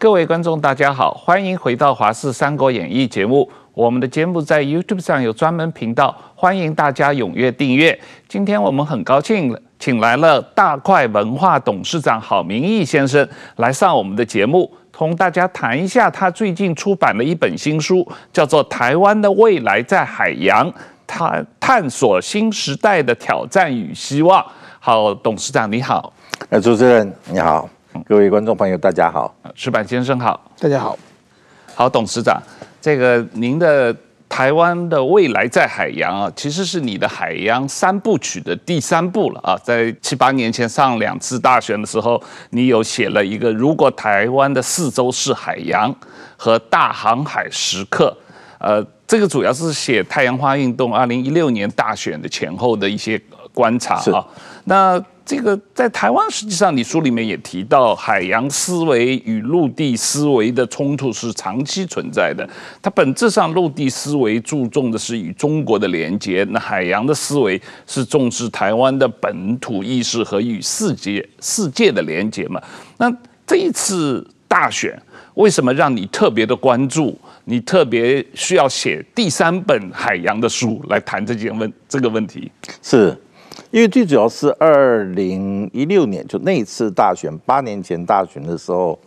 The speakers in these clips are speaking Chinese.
各位观众，大家好，欢迎回到《华视三国演义》节目。我们的节目在 YouTube 上有专门频道，欢迎大家踊跃订阅。今天我们很高兴请来了大块文化董事长郝明义先生来上我们的节目，同大家谈一下他最近出版的一本新书，叫做《台湾的未来在海洋》，探探索新时代的挑战与希望。好，董事长你好。呃，主持人你好。各位观众朋友，大家好，石板先生好，大家好，好，董事长，这个您的台湾的未来在海洋啊，其实是你的海洋三部曲的第三部了啊，在七八年前上两次大选的时候，你有写了一个如果台湾的四周是海洋和大航海时刻，呃，这个主要是写太阳花运动二零一六年大选的前后的一些观察啊，那。这个在台湾，实际上你书里面也提到，海洋思维与陆地思维的冲突是长期存在的。它本质上，陆地思维注重的是与中国的连接，那海洋的思维是重视台湾的本土意识和与世界世界的连接嘛。那这一次大选，为什么让你特别的关注？你特别需要写第三本海洋的书来谈这件问这个问题？是。因为最主要是二零一六年就那一次大选，八年前大选的时候，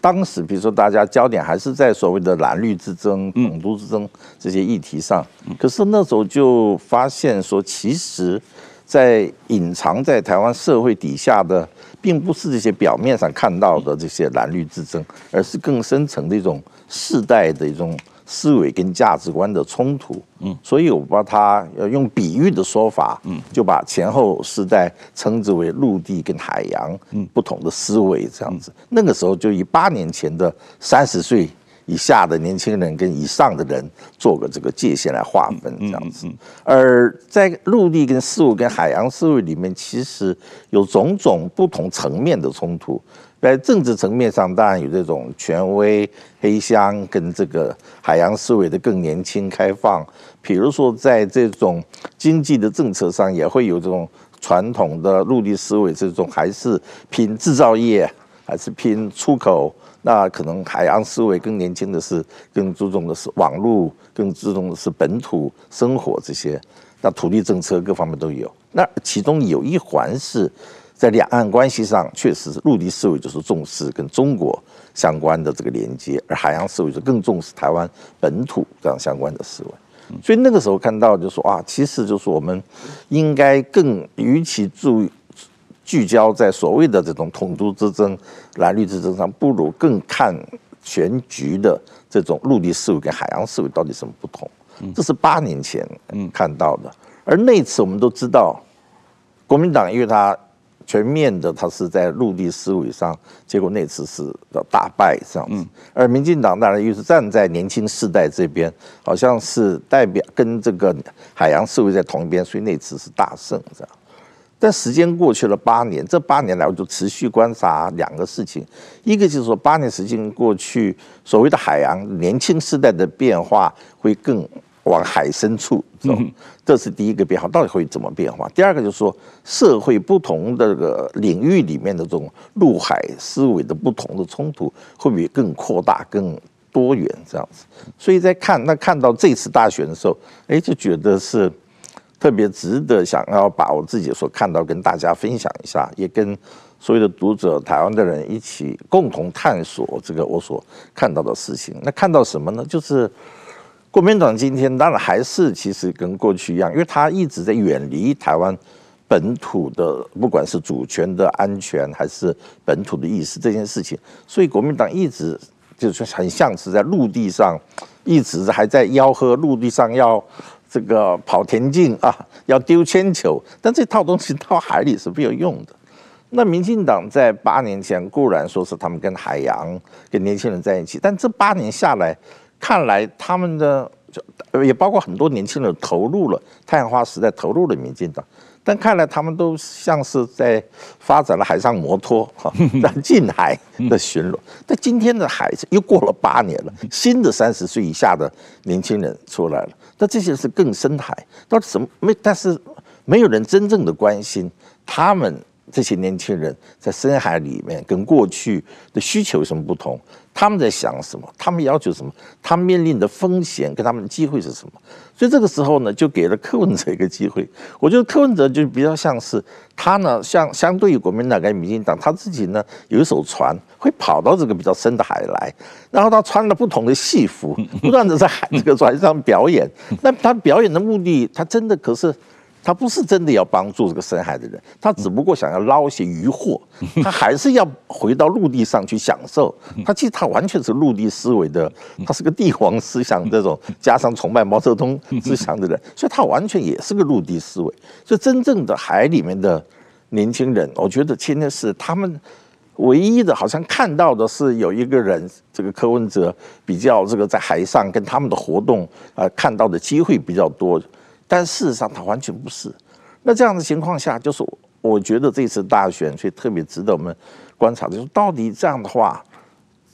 当时比如说大家焦点还是在所谓的蓝绿之争、统独之争这些议题上，可是那时候就发现说，其实，在隐藏在台湾社会底下的，并不是这些表面上看到的这些蓝绿之争，而是更深层的一种世代的一种。思维跟价值观的冲突，嗯，所以我把它要用比喻的说法，嗯，就把前后世代称之为陆地跟海洋，嗯，不同的思维这样子。那个时候就以八年前的三十岁以下的年轻人跟以上的人做个这个界限来划分这样子。而在陆地跟事物跟海洋思维里面，其实有种种不同层面的冲突。在政治层面上，当然有这种权威黑箱跟这个海洋思维的更年轻开放。比如说，在这种经济的政策上，也会有这种传统的陆地思维，这种还是拼制造业，还是拼出口。那可能海洋思维更年轻的是，更注重的是网络，更注重的是本土生活这些。那土地政策各方面都有。那其中有一环是。在两岸关系上，确实是陆地思维就是重视跟中国相关的这个连接，而海洋思维就更重视台湾本土这样相关的思维。所以那个时候看到就说啊，其实就是我们应该更与其注聚焦在所谓的这种统独之争、蓝绿之争上，不如更看全局的这种陆地思维跟海洋思维到底什么不同。这是八年前看到的，而那次我们都知道，国民党因为他。全面的，他是在陆地思维上，结果那次是要大败这样子。而民进党当然又是站在年轻世代这边，好像是代表跟这个海洋思维在同一边，所以那次是大胜这样。但时间过去了八年，这八年来我就持续观察两个事情，一个就是说八年时间过去，所谓的海洋年轻世代的变化会更。往海深处走，这是第一个变化，到底会怎么变化？第二个就是说，社会不同的这个领域里面的这种陆海思维的不同的冲突，会不会更扩大、更多元这样子？所以在看那看到这次大选的时候，哎，就觉得是特别值得想要把我自己所看到跟大家分享一下，也跟所有的读者、台湾的人一起共同探索这个我所看到的事情。那看到什么呢？就是。国民党今天当然还是其实跟过去一样，因为他一直在远离台湾本土的，不管是主权的安全还是本土的意识这件事情，所以国民党一直就是很像是在陆地上一直还在吆喝陆地上要这个跑田径啊，要丢铅球，但这套东西到海里是没有用的。那民进党在八年前固然说是他们跟海洋跟年轻人在一起，但这八年下来。看来他们的就也包括很多年轻人投入了太阳花时代，投入了民进党，但看来他们都像是在发展了海上摩托哈，在近海的巡逻。但今天的海又过了八年了，新的三十岁以下的年轻人出来了，那这些是更深海，到底什么没？但是没有人真正的关心他们这些年轻人在深海里面跟过去的需求有什么不同？他们在想什么？他们要求什么？他们面临的风险跟他们的机会是什么？所以这个时候呢，就给了柯文哲一个机会。我觉得柯文哲就比较像是他呢，像相对于国民党跟民进党，他自己呢有一艘船会跑到这个比较深的海来，然后他穿了不同的戏服，不断的在海这个船上表演。那他表演的目的，他真的可是。他不是真的要帮助这个深海的人，他只不过想要捞一些渔获，他还是要回到陆地上去享受。他其实他完全是陆地思维的，他是个帝王思想这种，加上崇拜毛泽东思想的人，所以他完全也是个陆地思维。所以真正的海里面的年轻人，我觉得现在是他们唯一的，好像看到的是有一个人，这个柯文哲比较这个在海上跟他们的活动啊，看到的机会比较多。但事实上，他完全不是。那这样的情况下，就是我觉得这次大选，所以特别值得我们观察，就是到底这样的话，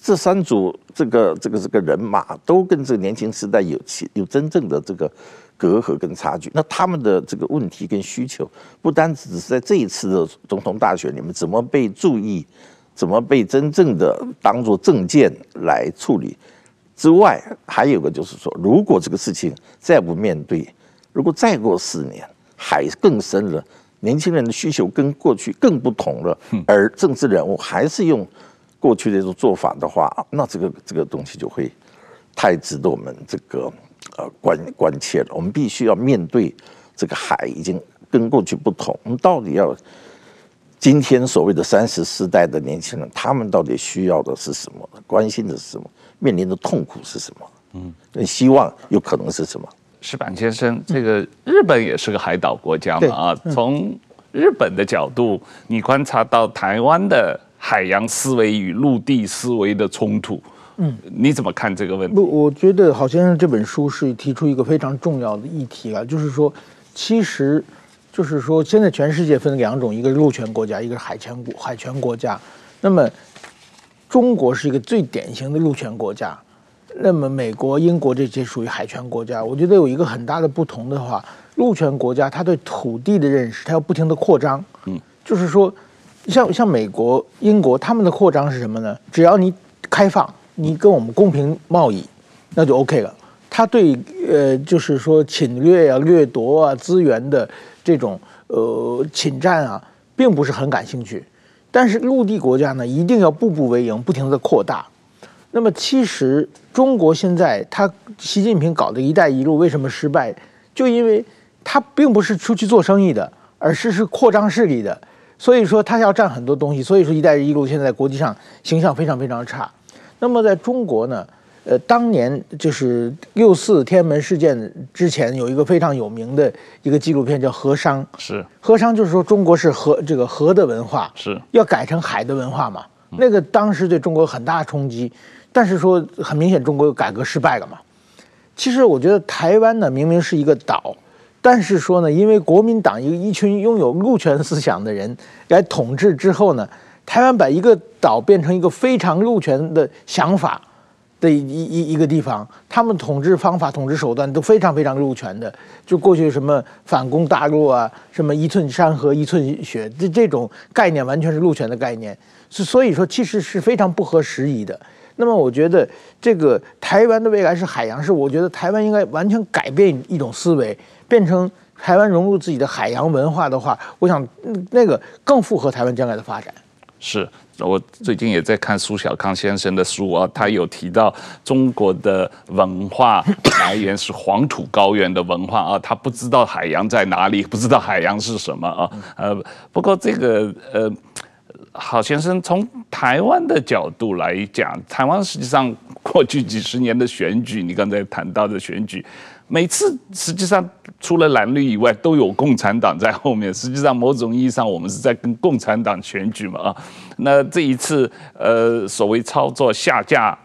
这三组这个这个这个人马都跟这个年轻时代有其有真正的这个隔阂跟差距。那他们的这个问题跟需求，不单只是在这一次的总统大选里面怎么被注意，怎么被真正的当做政见来处理之外，还有个就是说，如果这个事情再不面对。如果再过四年，海更深了，年轻人的需求跟过去更不同了，而政治人物还是用过去的这种做法的话，那这个这个东西就会太值得我们这个呃关关切了。我们必须要面对这个海已经跟过去不同，我们到底要今天所谓的三十四代的年轻人，他们到底需要的是什么？关心的是什么？面临的痛苦是什么？嗯，希望有可能是什么？矢板先生，这个日本也是个海岛国家嘛啊，从日本的角度，你观察到台湾的海洋思维与陆地思维的冲突，嗯，你怎么看这个问题？不，我觉得郝先生这本书是提出一个非常重要的议题啊，就是说，其实就是说，现在全世界分两种，一个是陆权国家，一个是海权国海权国家，那么中国是一个最典型的陆权国家。那么，美国、英国这些属于海权国家，我觉得有一个很大的不同的话，陆权国家它对土地的认识，它要不停的扩张。嗯，就是说，像像美国、英国他们的扩张是什么呢？只要你开放，你跟我们公平贸易，那就 OK 了。他对呃，就是说侵略啊、掠夺啊资源的这种呃侵占啊，并不是很感兴趣。但是陆地国家呢，一定要步步为营，不停的扩大。那么其实中国现在他习近平搞的一带一路为什么失败？就因为他并不是出去做生意的，而是是扩张势力的。所以说他要占很多东西。所以说一带一路现在在国际上形象非常非常差。那么在中国呢，呃，当年就是六四天安门事件之前有一个非常有名的一个纪录片叫《河商》，是河商就是说中国是河这个河的文化，是要改成海的文化嘛？那个当时对中国很大冲击。但是说很明显，中国改革失败了嘛。其实我觉得台湾呢，明明是一个岛，但是说呢，因为国民党一一群拥有陆权思想的人来统治之后呢，台湾把一个岛变成一个非常陆权的想法的一一一个地方，他们统治方法、统治手段都非常非常陆权的。就过去什么反攻大陆啊，什么一寸山河一寸血，这这种概念完全是陆权的概念，是所以说其实是非常不合时宜的。那么我觉得这个台湾的未来是海洋，是我觉得台湾应该完全改变一种思维，变成台湾融入自己的海洋文化的话，我想那个更符合台湾将来的发展。是我最近也在看苏小康先生的书啊，他有提到中国的文化来源是黄土高原的文化啊，他不知道海洋在哪里，不知道海洋是什么啊，呃，不过这个呃。郝先生，从台湾的角度来讲，台湾实际上过去几十年的选举，你刚才谈到的选举，每次实际上除了蓝绿以外，都有共产党在后面。实际上，某种意义上，我们是在跟共产党选举嘛啊。那这一次，呃，所谓操作下架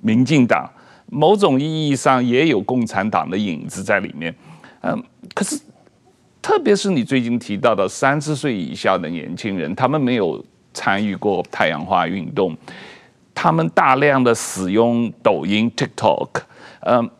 民进党，某种意义上也有共产党的影子在里面。嗯，可是，特别是你最近提到的三十岁以下的年轻人，他们没有。参与过太阳花运动，他们大量的使用抖音、TikTok，嗯，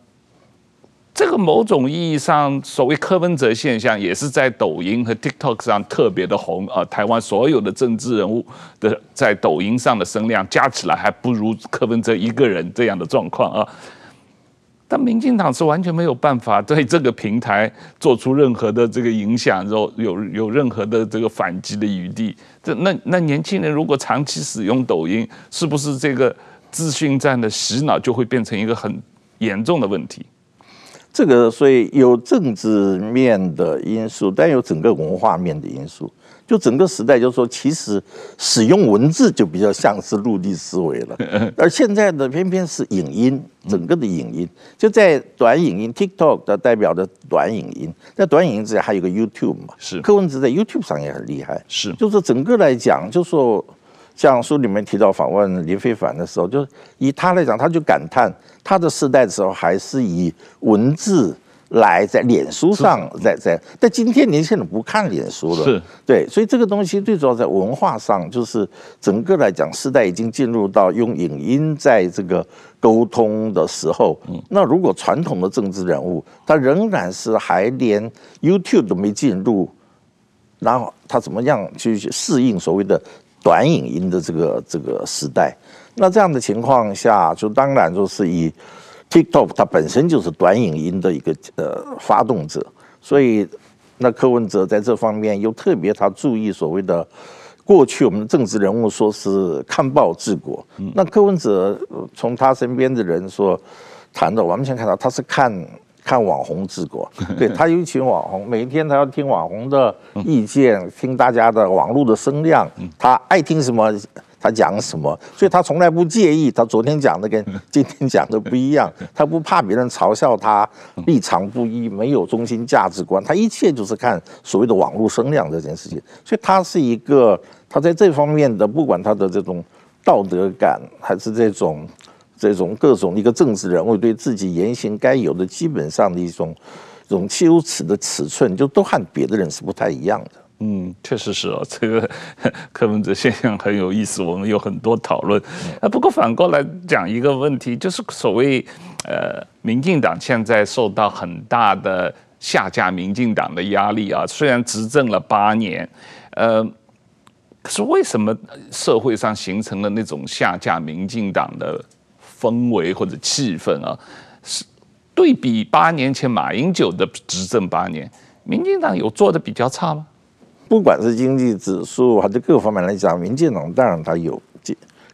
这个某种意义上，所谓柯文哲现象，也是在抖音和 TikTok 上特别的红啊。台湾所有的政治人物的在抖音上的声量加起来，还不如柯文哲一个人这样的状况啊。但民进党是完全没有办法对这个平台做出任何的这个影响，有有有任何的这个反击的余地。这那那年轻人如果长期使用抖音，是不是这个资讯战的洗脑就会变成一个很严重的问题？这个所以有政治面的因素，但有整个文化面的因素。就整个时代，就是说，其实使用文字就比较像是陆地思维了，而现在的偏偏是影音，整个的影音就在短影音 TikTok 的代表的短影音，在短影音之下还有个 YouTube 嘛，是。柯文哲在 YouTube 上也很厉害，是。就是整个来讲，就是说像书里面提到访问林非凡的时候，就以他来讲，他就感叹他的时代的时候还是以文字。来在脸书上，在在，但今天年轻人不看脸书了，是对，所以这个东西最主要在文化上，就是整个来讲，时代已经进入到用影音在这个沟通的时候。那如果传统的政治人物，他仍然是还连 YouTube 都没进入，然后他怎么样去适应所谓的短影音的这个这个时代？那这样的情况下，就当然就是以。TikTok 它本身就是短影音的一个呃发动者，所以那柯文哲在这方面又特别他注意所谓的过去我们的政治人物说是看报治国，那柯文哲从他身边的人说谈到，完全看到他是看看网红治国，对，他有一群网红，每一天他要听网红的意见，听大家的网络的声量，他爱听什么。他讲什么，所以他从来不介意。他昨天讲的跟今天讲的不一样，他不怕别人嘲笑他立场不一，没有中心价值观。他一切就是看所谓的网络声量这件事情。所以他是一个，他在这方面的，不管他的这种道德感，还是这种这种各种一个政治人物对自己言行该有的基本上的一种这种羞耻的尺寸，就都和别的人是不太一样的。嗯，确实是哦，这个柯文哲现象很有意思，我们有很多讨论。啊，不过反过来讲一个问题，就是所谓呃，民进党现在受到很大的下架民进党的压力啊，虽然执政了八年，呃，可是为什么社会上形成了那种下架民进党的氛围或者气氛啊？是对比八年前马英九的执政八年，民进党有做的比较差吗？不管是经济指数还是各方面来讲，民进党当然它有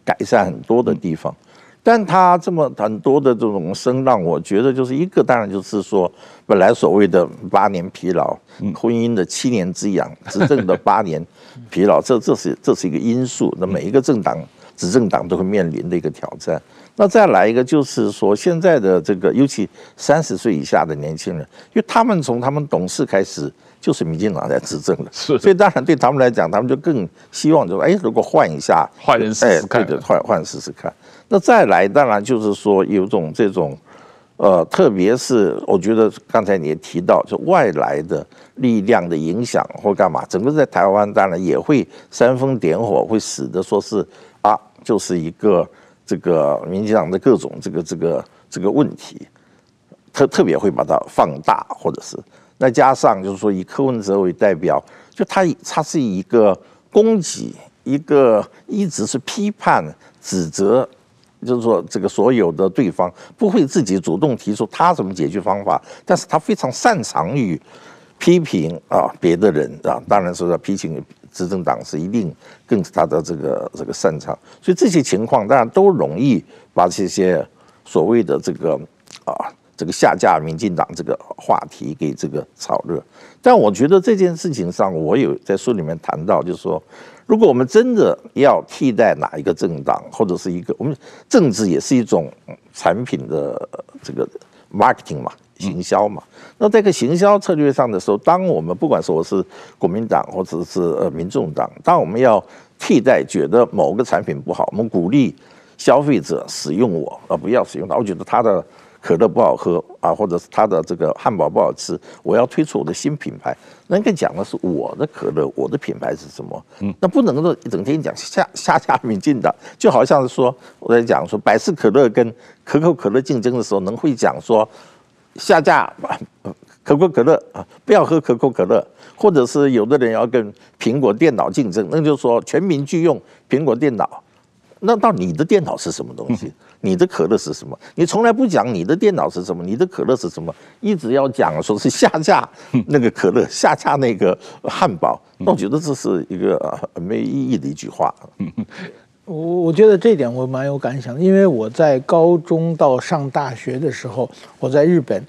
改善很多的地方，但它这么很多的这种声浪，我觉得就是一个，当然就是说，本来所谓的八年疲劳，婚姻的七年之痒，执政的八年 疲劳，这这是这是一个因素。那每一个政党执政党都会面临的一个挑战。那再来一个就是说，现在的这个尤其三十岁以下的年轻人，因为他们从他们懂事开始。就是民进党在执政了，是，所以当然对他们来讲，他们就更希望就是，哎，如果换一下，换人试试看，对的，换换试试看。那再来，当然就是说有种这种，呃，特别是我觉得刚才你也提到，就外来的力量的影响或干嘛，整个在台湾当然也会煽风点火，会使得说是啊，就是一个这个民进党的各种这个这个这个问题，特特别会把它放大，或者是。再加上就是说，以柯文哲为代表，就他他是一个攻击，一个一直是批判、指责，就是说这个所有的对方不会自己主动提出他什么解决方法，但是他非常擅长于批评啊别的人啊，当然说批评执政党是一定更是他的这个这个擅长，所以这些情况当然都容易把这些所谓的这个啊。这个下架民进党这个话题给这个炒热，但我觉得这件事情上，我有在书里面谈到，就是说，如果我们真的要替代哪一个政党，或者是一个我们政治也是一种产品的这个 marketing 嘛，行销嘛，那这个行销策略上的时候，当我们不管说我是国民党或者是呃民众党，当我们要替代觉得某个产品不好，我们鼓励消费者使用我，而不要使用它，我觉得它的。可乐不好喝啊，或者是他的这个汉堡不好吃，我要推出我的新品牌。那应该讲的是我的可乐，我的品牌是什么？嗯，那不能够一整天讲下下架民进党，就好像是说我在讲说百事可乐跟可口可乐竞争的时候，能会讲说下架可口可乐啊，不要喝可口可乐，或者是有的人要跟苹果电脑竞争，那就是说全民拒用苹果电脑。那到你的电脑是什么东西？你的可乐是什么？你从来不讲你的电脑是什么，你的可乐是什么，一直要讲说是下架那个可乐，下架那个汉堡。那我觉得这是一个没意义的一句话。我我觉得这点我蛮有感想的，因为我在高中到上大学的时候，我在日本，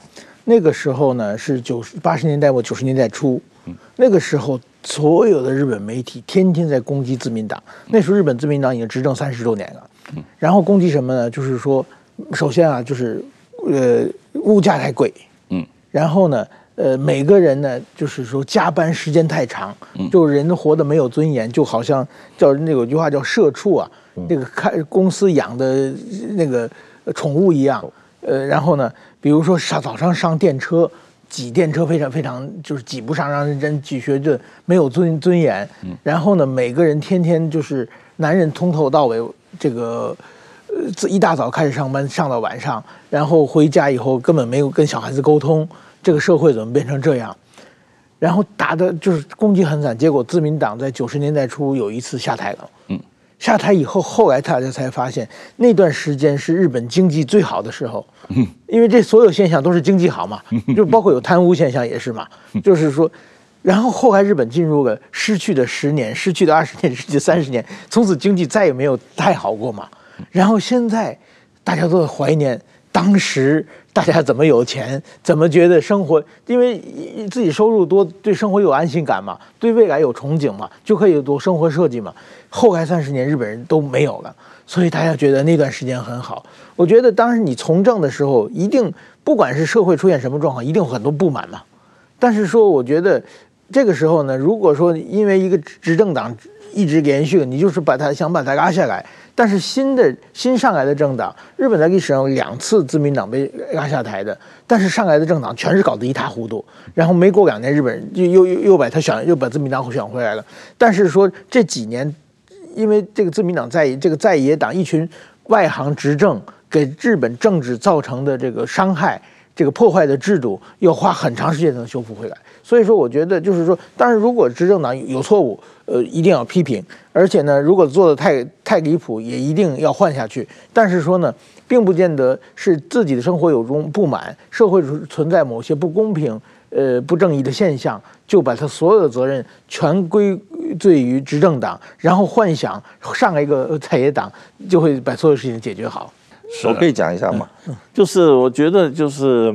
那个时候呢是九十八十年代末九十年代初，那个时候。所有的日本媒体天天在攻击自民党。那时候日本自民党已经执政三十多年了，然后攻击什么呢？就是说，首先啊，就是呃物价太贵，嗯，然后呢，呃每个人呢，就是说加班时间太长，嗯就人活得没有尊严，就好像叫那有句话叫社畜啊，那个开公司养的那个宠物一样，呃，然后呢，比如说上早上上电车。挤电车非常非常就是挤不上，让人挤学着没有尊尊严。然后呢，每个人天天就是男人从头到尾这个呃，自一大早开始上班上到晚上，然后回家以后根本没有跟小孩子沟通。这个社会怎么变成这样？然后打的就是攻击很惨，结果自民党在九十年代初有一次下台了。嗯。下台以后，后来大家才发现，那段时间是日本经济最好的时候，因为这所有现象都是经济好嘛，就包括有贪污现象也是嘛，就是说，然后后来日本进入了失去的十年、失去的二十年、失去的三十年，从此经济再也没有太好过嘛，然后现在大家都在怀念当时。大家怎么有钱？怎么觉得生活？因为自己收入多，对生活有安心感嘛，对未来有憧憬嘛，就可以做生活设计嘛。后来三十年，日本人都没有了，所以大家觉得那段时间很好。我觉得当时你从政的时候，一定不管是社会出现什么状况，一定有很多不满嘛。但是说，我觉得这个时候呢，如果说因为一个执政党一直连续，你就是把他想把他拉下来。但是新的新上来的政党，日本在历史上有两次自民党被拉下台的，但是上来的政党全是搞得一塌糊涂，然后没过两年，日本人就又又又把他选，又把自民党选回来了。但是说这几年，因为这个自民党在这个在野党一群外行执政，给日本政治造成的这个伤害，这个破坏的制度，要花很长时间才能修复回来。所以说，我觉得就是说，当然如果执政党有错误，呃，一定要批评，而且呢，如果做的太太离谱，也一定要换下去。但是说呢，并不见得是自己的生活有种不满，社会存在某些不公平、呃不正义的现象，就把他所有的责任全归罪于执政党，然后幻想上一个在野党就会把所有事情解决好。我可以讲一下吗？就是我觉得就是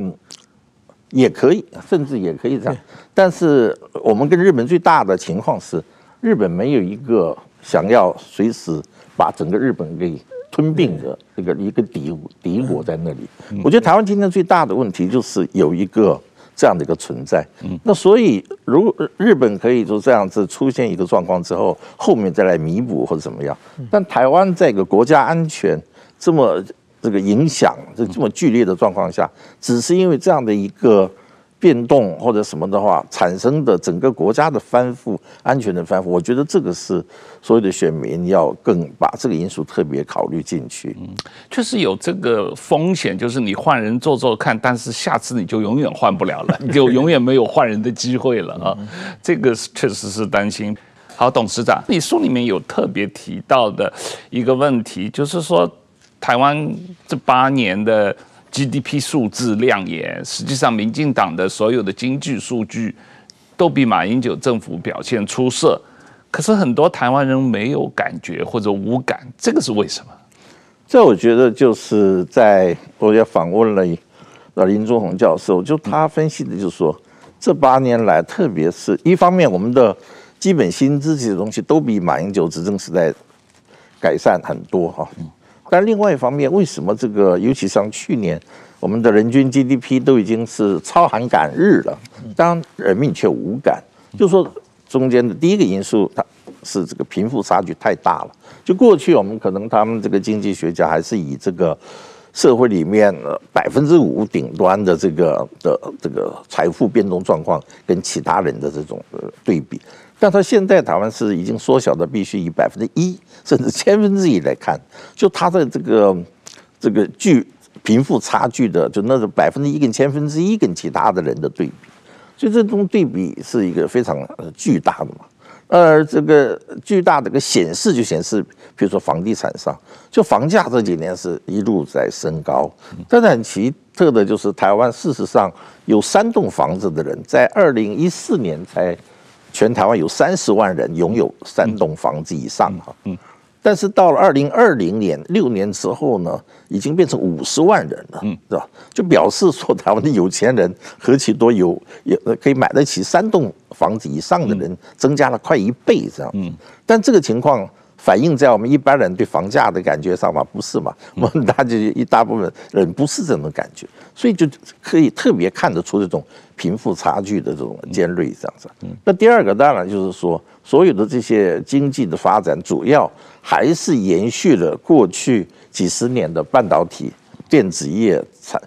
也可以，甚至也可以这样。但是我们跟日本最大的情况是。日本没有一个想要随时把整个日本给吞并的这个一个敌敌国在那里。我觉得台湾今天最大的问题就是有一个这样的一个存在。那所以，如日本可以就这样子出现一个状况之后，后面再来弥补或者怎么样。但台湾在一个国家安全这么这个影响这这么剧烈的状况下，只是因为这样的一个。变动或者什么的话，产生的整个国家的翻覆、安全的翻覆，我觉得这个是所有的选民要更把这个因素特别考虑进去。嗯，确实有这个风险，就是你换人做做看，但是下次你就永远换不了了，你就永远没有换人的机会了啊！这个确实是担心。好，董事长，你书里面有特别提到的一个问题，就是说台湾这八年的。GDP 数字亮眼，实际上民进党的所有的经济数据都比马英九政府表现出色，可是很多台湾人没有感觉或者无感，这个是为什么？这我觉得就是在我也访问了林宗宏教授，就他分析的就是说，这八年来，特别是一方面，我们的基本薪资这些东西都比马英九执政时代改善很多哈。但另外一方面，为什么这个，尤其像去年，我们的人均 GDP 都已经是超韩赶日了，当人民却无感，就说中间的第一个因素，它是这个贫富差距太大了。就过去我们可能他们这个经济学家还是以这个社会里面百分之五顶端的这个的这个财富变动状况跟其他人的这种对比。但他现在台湾是已经缩小的，必须以百分之一甚至千分之一来看，就他的这个这个巨贫富差距的，就那个百分之一跟千分之一跟其他的人的对比，所以这种对比是一个非常巨大的嘛。而这个巨大的个显示就显示，比如说房地产上，就房价这几年是一路在升高。但是很奇特的就是，台湾事实上有三栋房子的人，在二零一四年才全台湾有三十万人拥有三栋房子以上哈。嗯。但是到了二零二零年六年之后呢，已经变成五十万人了，嗯，是吧？就表示说，台湾的有钱人何其多，有有可以买得起三栋房子以上的人增加了快一倍这样。嗯，但这个情况反映在我们一般人对房价的感觉上吗？不是嘛？我们大家一大部分人不是这种感觉，所以就可以特别看得出这种贫富差距的这种尖锐这样子。嗯，那第二个当然就是说，所有的这些经济的发展主要。还是延续了过去几十年的半导体、电子业产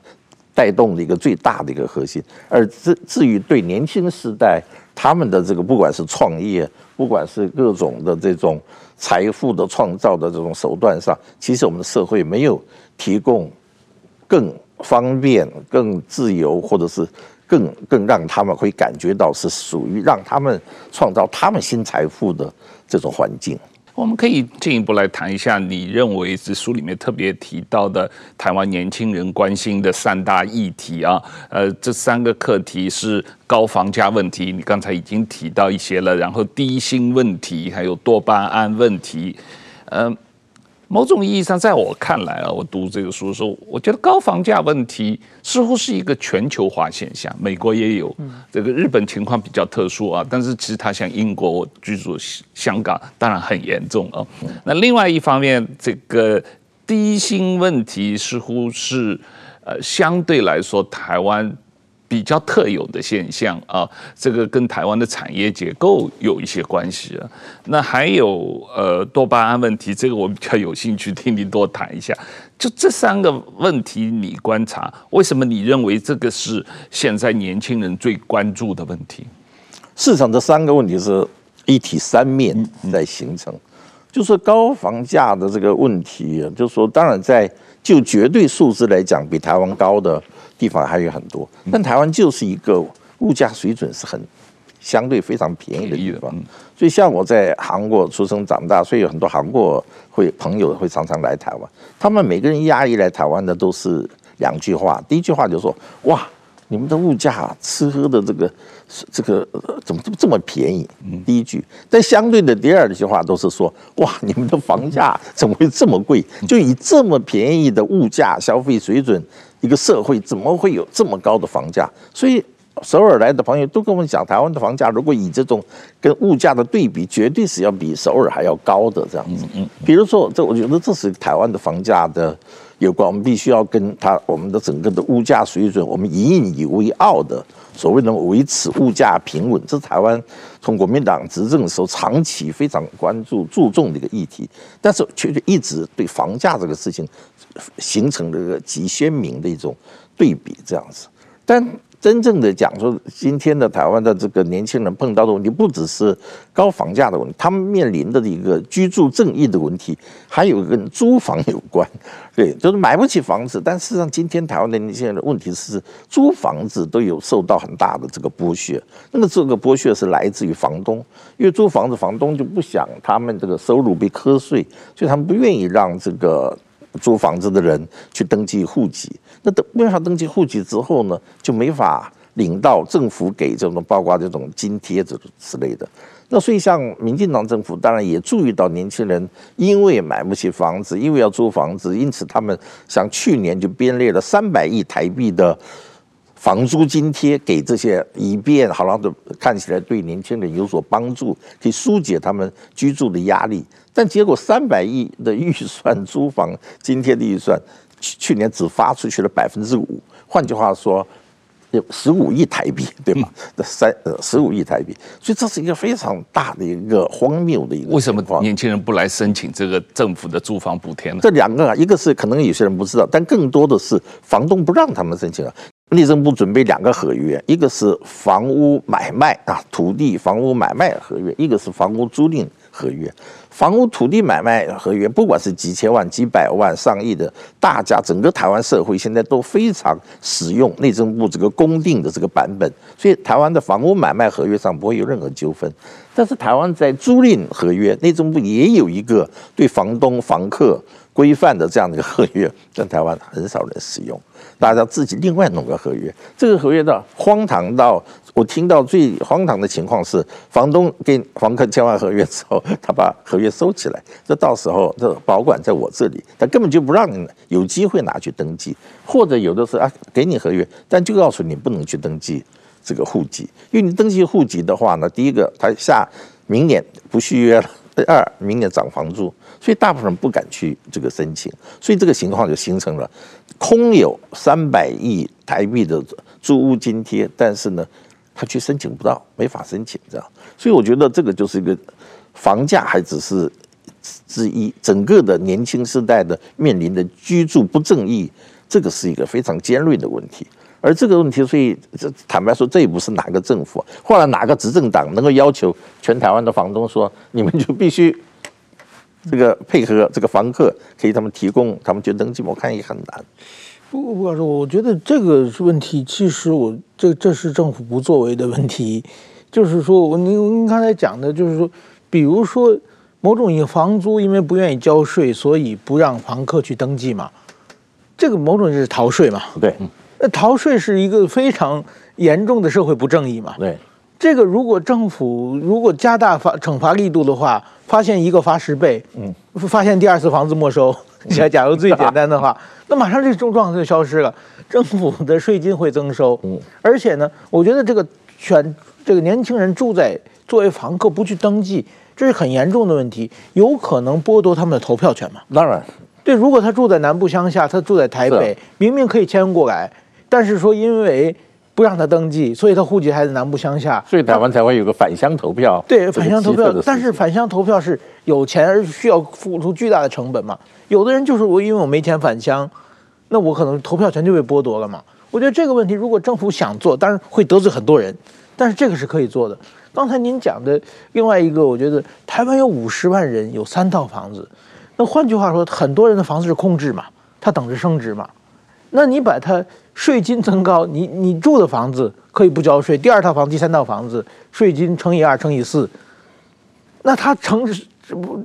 带动的一个最大的一个核心，而至至于对年轻时代他们的这个不管是创业，不管是各种的这种财富的创造的这种手段上，其实我们的社会没有提供更方便、更自由，或者是更更让他们会感觉到是属于让他们创造他们新财富的这种环境。我们可以进一步来谈一下，你认为这书里面特别提到的台湾年轻人关心的三大议题啊？呃，这三个课题是高房价问题，你刚才已经提到一些了，然后低薪问题，还有多巴胺问题，嗯、呃。某种意义上，在我看来啊，我读这个书的时候，我觉得高房价问题似乎是一个全球化现象。美国也有，这个日本情况比较特殊啊，但是其实它像英国，我居住香港，当然很严重啊。那另外一方面，这个低薪问题似乎是呃相对来说台湾。比较特有的现象啊，这个跟台湾的产业结构有一些关系啊。那还有呃多巴胺问题，这个我比较有兴趣听你多谈一下。就这三个问题，你观察为什么你认为这个是现在年轻人最关注的问题？市场这三个问题是一体三面在形成，就是高房价的这个问题，就是说当然在就绝对数字来讲，比台湾高的。地方还有很多，但台湾就是一个物价水准是很相对非常便宜的地方。所以像我在韩国出生长大，所以有很多韩国会朋友会常常来台湾。他们每个人压抑来台湾的都是两句话，第一句话就是说：“哇，你们的物价吃喝的这个这个怎么这么这么便宜？”第一句，但相对的第二句话都是说：“哇，你们的房价怎么会这么贵？就以这么便宜的物价消费水准。”一个社会怎么会有这么高的房价？所以首尔来的朋友都跟我们讲，台湾的房价如果以这种跟物价的对比，绝对是要比首尔还要高的这样子。嗯，比如说，这我觉得这是台湾的房价的有关，我们必须要跟他我们的整个的物价水准，我们引以为傲的所谓的维持物价平稳，这是台湾从国民党执政的时候长期非常关注注重的一个议题，但是却一直对房价这个事情。形成了一个极鲜明的一种对比，这样子。但真正的讲说，今天的台湾的这个年轻人碰到的问题，不只是高房价的问题，他们面临的一个居住正义的问题，还有跟租房有关。对，就是买不起房子。但事实上，今天台湾的年轻人的问题是，租房子都有受到很大的这个剥削。那么这个剥削是来自于房东，因为租房子，房东就不想他们这个收入被课税，所以他们不愿意让这个。租房子的人去登记户籍，那登没法登记户籍之后呢，就没法领到政府给这种包括这种津贴之之类的。那所以像民进党政府当然也注意到年轻人因为买不起房子，因为要租房子，因此他们像去年就编列了三百亿台币的房租津贴给这些，以便好像都看起来对年轻人有所帮助，可以疏解他们居住的压力。但结果三百亿的预算租房津贴的预算，去去年只发出去了百分之五，换句话说，有十五亿台币，对吗？三呃十五亿台币，所以这是一个非常大的一个荒谬的一个。为什么年轻人不来申请这个政府的住房补贴呢？这两个啊，一个是可能有些人不知道，但更多的是房东不让他们申请啊。内政部准备两个合约，一个是房屋买卖啊，土地房屋买卖合约，一个是房屋租赁合约。房屋土地买卖合约，不管是几千万、几百万、上亿的，大家整个台湾社会现在都非常使用内政部这个公定的这个版本，所以台湾的房屋买卖合约上不会有任何纠纷。但是台湾在租赁合约，内政部也有一个对房东、房客规范的这样的一个合约，但台湾很少人使用。大家自己另外弄个合约，这个合约的荒唐到我听到最荒唐的情况是，房东跟房客签完合约之后，他把合约收起来，这到时候这保管在我这里，他根本就不让你有机会拿去登记，或者有的是啊，给你合约，但就告诉你不能去登记这个户籍，因为你登记户籍的话呢，第一个他下明年不续约了，第二明年涨房租。所以大部分人不敢去这个申请，所以这个情况就形成了空有三百亿台币的租屋津贴，但是呢，他却申请不到，没法申请，这样。所以我觉得这个就是一个房价还只是之一，整个的年轻世代的面临的居住不正义，这个是一个非常尖锐的问题。而这个问题，所以这坦白说，这也不是哪个政府或者哪个执政党能够要求全台湾的房东说，你们就必须。这个配合这个房客，给他们提供，他们就登记，我看也很难。不，不，老师，我觉得这个问题，其实我这这是政府不作为的问题。就是说，我您您刚才讲的，就是说，比如说某种以房租，因为不愿意交税，所以不让房客去登记嘛。这个某种就是逃税嘛。对，那逃税是一个非常严重的社会不正义嘛。对。这个如果政府如果加大罚惩罚力度的话，发现一个罚十倍，嗯，发现第二次房子没收，假假如最简单的话，那马上这种状况就消失了，政府的税金会增收，嗯，而且呢，我觉得这个选这个年轻人住在作为房客不去登记，这是很严重的问题，有可能剥夺他们的投票权嘛？当然，对，如果他住在南部乡下，他住在台北，明明可以迁过来，但是说因为。不让他登记，所以他户籍还在南部乡下，所以台湾才会有个返乡投票。对，返乡投票，但是返乡投票是有钱而需要付出巨大的成本嘛？有的人就是我，因为我没钱返乡，那我可能投票权就被剥夺了嘛？我觉得这个问题，如果政府想做，当然会得罪很多人，但是这个是可以做的。刚才您讲的另外一个，我觉得台湾有五十万人，有三套房子，那换句话说，很多人的房子是空置嘛，他等着升值嘛？那你把它。税金增高，你你住的房子可以不交税，第二套房、第三套房子税金乘以二乘以四，那他成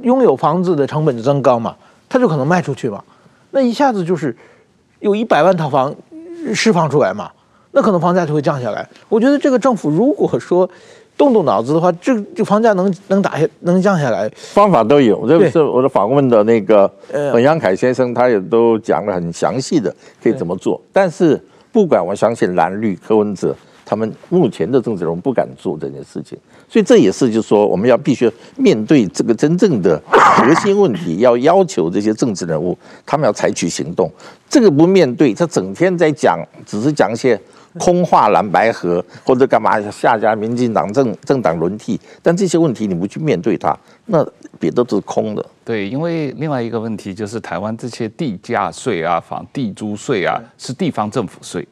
拥有房子的成本就增高嘛，他就可能卖出去嘛，那一下子就是有一百万套房释放出来嘛，那可能房价就会降下来。我觉得这个政府如果说。动动脑子的话，这这房价能能打下能降下来，方法都有。这是我的访问的那个本阳凯先生，他也都讲了很详细的可以怎么做。但是不管我相信蓝绿柯文哲他们目前的政治人物不敢做这件事情，所以这也是就是说我们要必须面对这个真正的核心问题，要要求这些政治人物他们要采取行动。这个不面对，他整天在讲，只是讲一些。空话蓝白河或者干嘛下家民进党政政党轮替，但这些问题你不去面对它，那别的都是空的。对，因为另外一个问题就是台湾这些地价税啊、房地租税啊是地方政府税，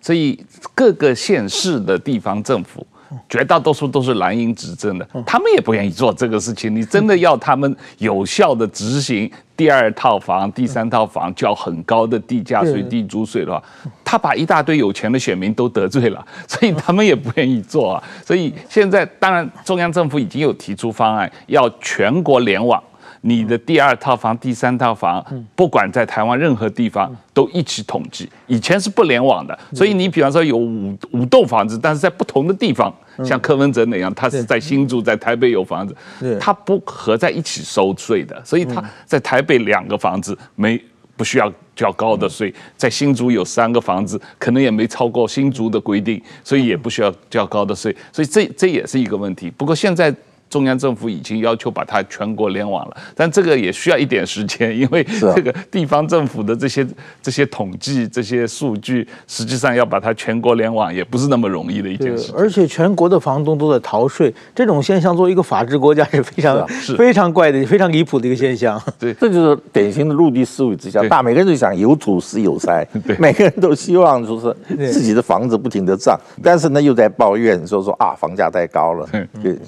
所以各个县市的地方政府。绝大多数都是蓝营执政的，他们也不愿意做这个事情。你真的要他们有效的执行第二套房、第三套房交很高的地价税、地租税的话，他把一大堆有钱的选民都得罪了，所以他们也不愿意做啊。所以现在当然中央政府已经有提出方案，要全国联网。你的第二套房、第三套房，不管在台湾任何地方都一起统计。以前是不联网的，所以你比方说有五五栋房子，但是在不同的地方，像柯文哲那样，他是在新竹、在台北有房子，他不合在一起收税的，所以他在台北两个房子没不需要交高的税，在新竹有三个房子，可能也没超过新竹的规定，所以也不需要交高的税，所以这这也是一个问题。不过现在。中央政府已经要求把它全国联网了，但这个也需要一点时间，因为这个地方政府的这些这些统计、这些数据，实际上要把它全国联网也不是那么容易的一件事。而且全国的房东都在逃税，这种现象作为一个法治国家是非常是非常怪的、非常离谱的一个现象。对，这就是典型的陆地思维之下，大每个人都想有土斯有财，每个人都希望就是自己的房子不停的涨，但是呢又在抱怨说说啊房价太高了。对。对，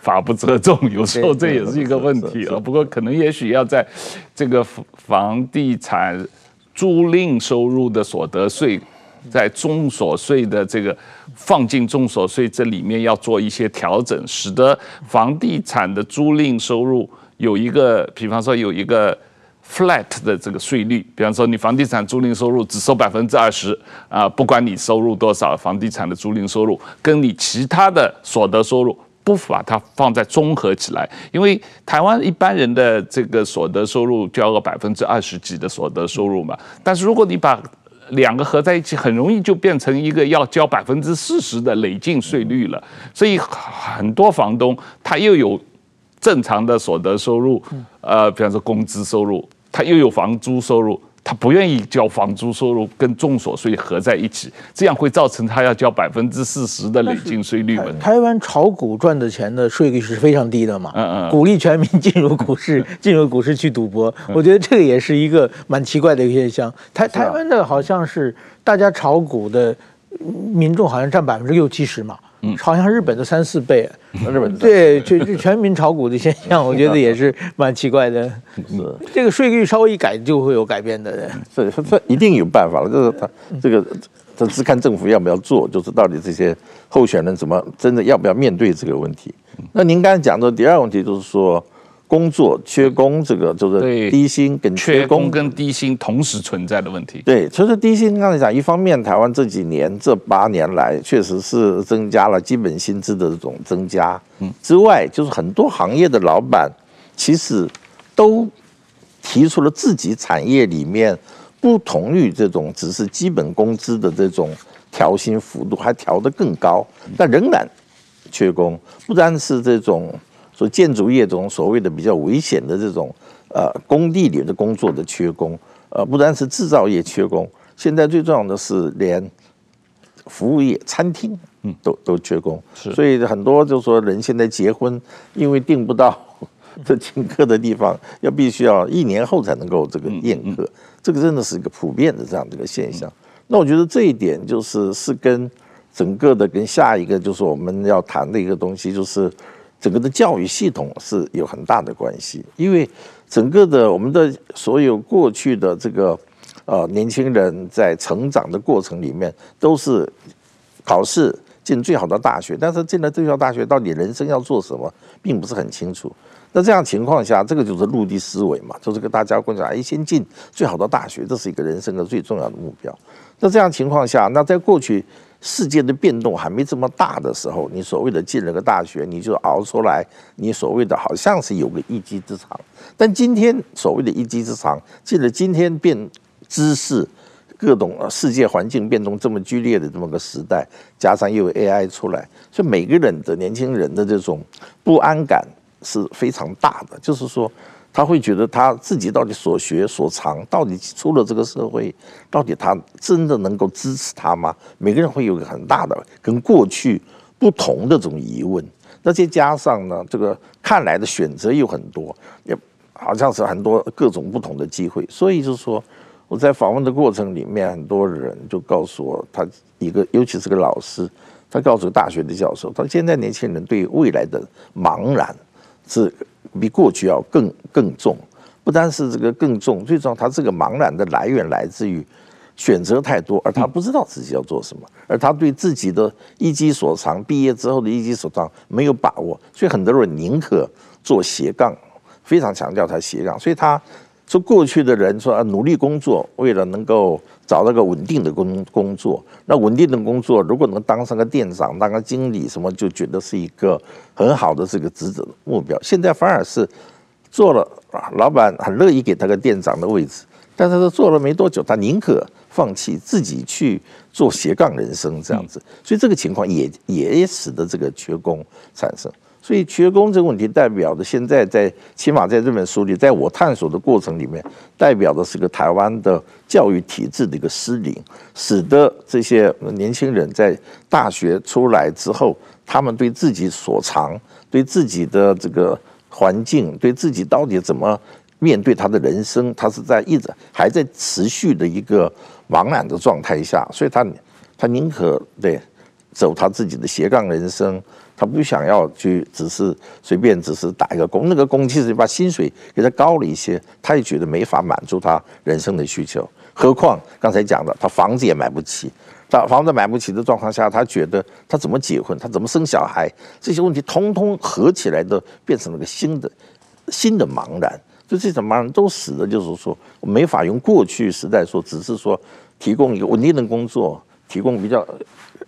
法不责众，有时候这也是一个问题啊。不过可能也许要在这个房地产租赁收入的所得税，在中所税的这个放进中所税这里面要做一些调整，使得房地产的租赁收入有一个，比方说有一个 flat 的这个税率，比方说你房地产租赁收入只收百分之二十啊，不管你收入多少，房地产的租赁收入跟你其他的所得收入。不把它放在综合起来，因为台湾一般人的这个所得收入交个百分之二十几的所得收入嘛，但是如果你把两个合在一起，很容易就变成一个要交百分之四十的累进税率了。所以很多房东他又有正常的所得收入，呃，比方说工资收入，他又有房租收入。他不愿意交房租收入跟重所税合在一起，这样会造成他要交百分之四十的累进税率。台湾炒股赚的钱的税率是非常低的嘛？嗯嗯。鼓励全民进入股市，进入股市去赌博，我觉得这个也是一个蛮奇怪的一个现象。台台湾的好像是大家炒股的民众好像占百分之六七十嘛。嗯，好像日本的三四倍，日本对，就就全民炒股的现象，我觉得也是蛮奇怪的。是这个税率稍微一改就会有改变的。是，这一定有办法了。就是他这个，这是看政府要不要做，就是到底这些候选人怎么真的要不要面对这个问题。那您刚才讲的第二个问题就是说。工作缺工，这个就是低薪跟缺工跟低薪同时存在的问题。对，其实低薪刚才讲，一方面台湾这几年这八年来确实是增加了基本薪资的这种增加，嗯，之外就是很多行业的老板其实都提出了自己产业里面不同于这种只是基本工资的这种调薪幅度，还调得更高，但仍然缺工，不单是这种。所以建筑业中所谓的比较危险的这种呃工地里的工作的缺工，呃不单是制造业缺工，现在最重要的是连服务业、餐厅嗯都都缺工。是，所以很多就是说人现在结婚，因为订不到 这请客的地方，要必须要一年后才能够这个宴客，这个真的是一个普遍的这样的一个现象。那我觉得这一点就是是跟整个的跟下一个就是我们要谈的一个东西就是。整个的教育系统是有很大的关系，因为整个的我们的所有过去的这个呃年轻人在成长的过程里面，都是考试进最好的大学，但是进了最好大学，到底人生要做什么，并不是很清楚。那这样情况下，这个就是陆地思维嘛，就是跟大家讲，哎，先进最好的大学，这是一个人生的最重要的目标。那这样情况下，那在过去。世界的变动还没这么大的时候，你所谓的进了个大学，你就熬出来，你所谓的好像是有个一技之长。但今天所谓的一技之长，进了今天变知识，各种世界环境变动这么剧烈的这么个时代，加上又有 AI 出来，所以每个人的年轻人的这种不安感是非常大的，就是说。他会觉得他自己到底所学所长，到底出了这个社会，到底他真的能够支持他吗？每个人会有个很大的跟过去不同的这种疑问。那再加上呢，这个看来的选择有很多，也好像是很多各种不同的机会。所以就是说，我在访问的过程里面，很多人就告诉我，他一个尤其是个老师，他告诉大学的教授，他现在年轻人对未来的茫然是。比过去要更更重，不单是这个更重，最重要，他这个茫然的来源来自于选择太多，而他不知道自己要做什么，而他对自己的一技所长，毕业之后的一技所长没有把握，所以很多人宁可做斜杠，非常强调他斜杠，所以他说过去的人说啊，努力工作，为了能够。找到个稳定的工工作，那稳定的工作如果能当上个店长、当个经理什么，就觉得是一个很好的这个职责目标。现在反而是做了，老板很乐意给他个店长的位置，但是他做了没多久，他宁可放弃自己去做斜杠人生这样子，所以这个情况也也使得这个缺工产生。所以缺工这个问题代表的，现在在起码在这本书里，在我探索的过程里面，代表的是个台湾的教育体制的一个失灵，使得这些年轻人在大学出来之后，他们对自己所长、对自己的这个环境、对自己到底怎么面对他的人生，他是在一直还在持续的一个茫然的状态下，所以他他宁可对走他自己的斜杠人生。他不想要去，只是随便只是打一个工，那个工其实把薪水给他高了一些，他也觉得没法满足他人生的需求。何况刚才讲的，他房子也买不起，他房子买不起的状况下，他觉得他怎么结婚，他怎么生小孩，这些问题通通合起来的，变成了个新的新的茫然。就这种茫然都使得就是说，我没法用过去时代说，只是说提供一个稳定的工作，提供比较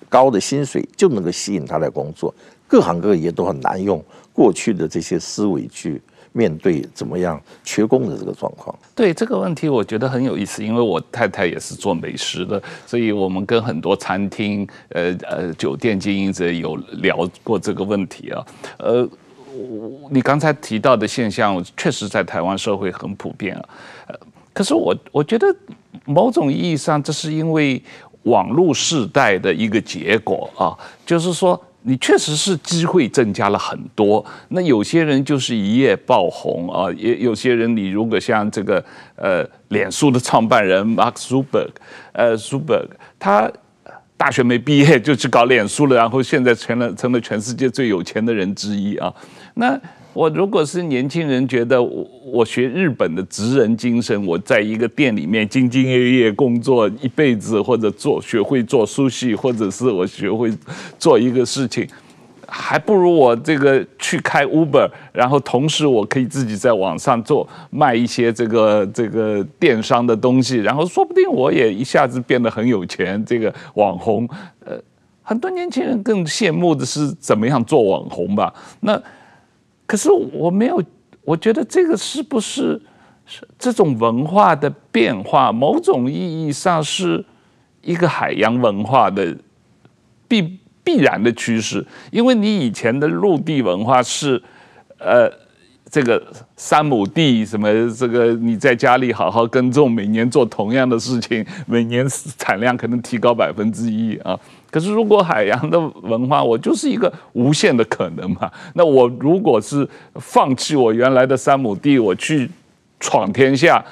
高的薪水就能够吸引他来工作。各行各业都很难用过去的这些思维去面对怎么样缺工的这个状况。对这个问题，我觉得很有意思，因为我太太也是做美食的，所以我们跟很多餐厅、呃呃酒店经营者有聊过这个问题啊。呃，你刚才提到的现象，确实在台湾社会很普遍啊。呃，可是我我觉得某种意义上，这是因为网络世代的一个结果啊，就是说。你确实是机会增加了很多，那有些人就是一夜爆红啊，也有些人，你如果像这个呃，脸书的创办人 Mark Zuckerberg，呃，Zuckerberg，他大学没毕业就去搞脸书了，然后现在成了成了全世界最有钱的人之一啊，那。我如果是年轻人，觉得我我学日本的职人精神，我在一个店里面兢兢业业工作一辈子，或者做学会做苏系或者是我学会做一个事情，还不如我这个去开 Uber，然后同时我可以自己在网上做卖一些这个这个电商的东西，然后说不定我也一下子变得很有钱，这个网红。呃，很多年轻人更羡慕的是怎么样做网红吧？那。可是我没有，我觉得这个是不是是这种文化的变化，某种意义上是一个海洋文化的必必然的趋势，因为你以前的陆地文化是，呃。这个三亩地，什么这个你在家里好好耕种，每年做同样的事情，每年产量可能提高百分之一啊。可是如果海洋的文化，我就是一个无限的可能嘛。那我如果是放弃我原来的三亩地，我去闯天下，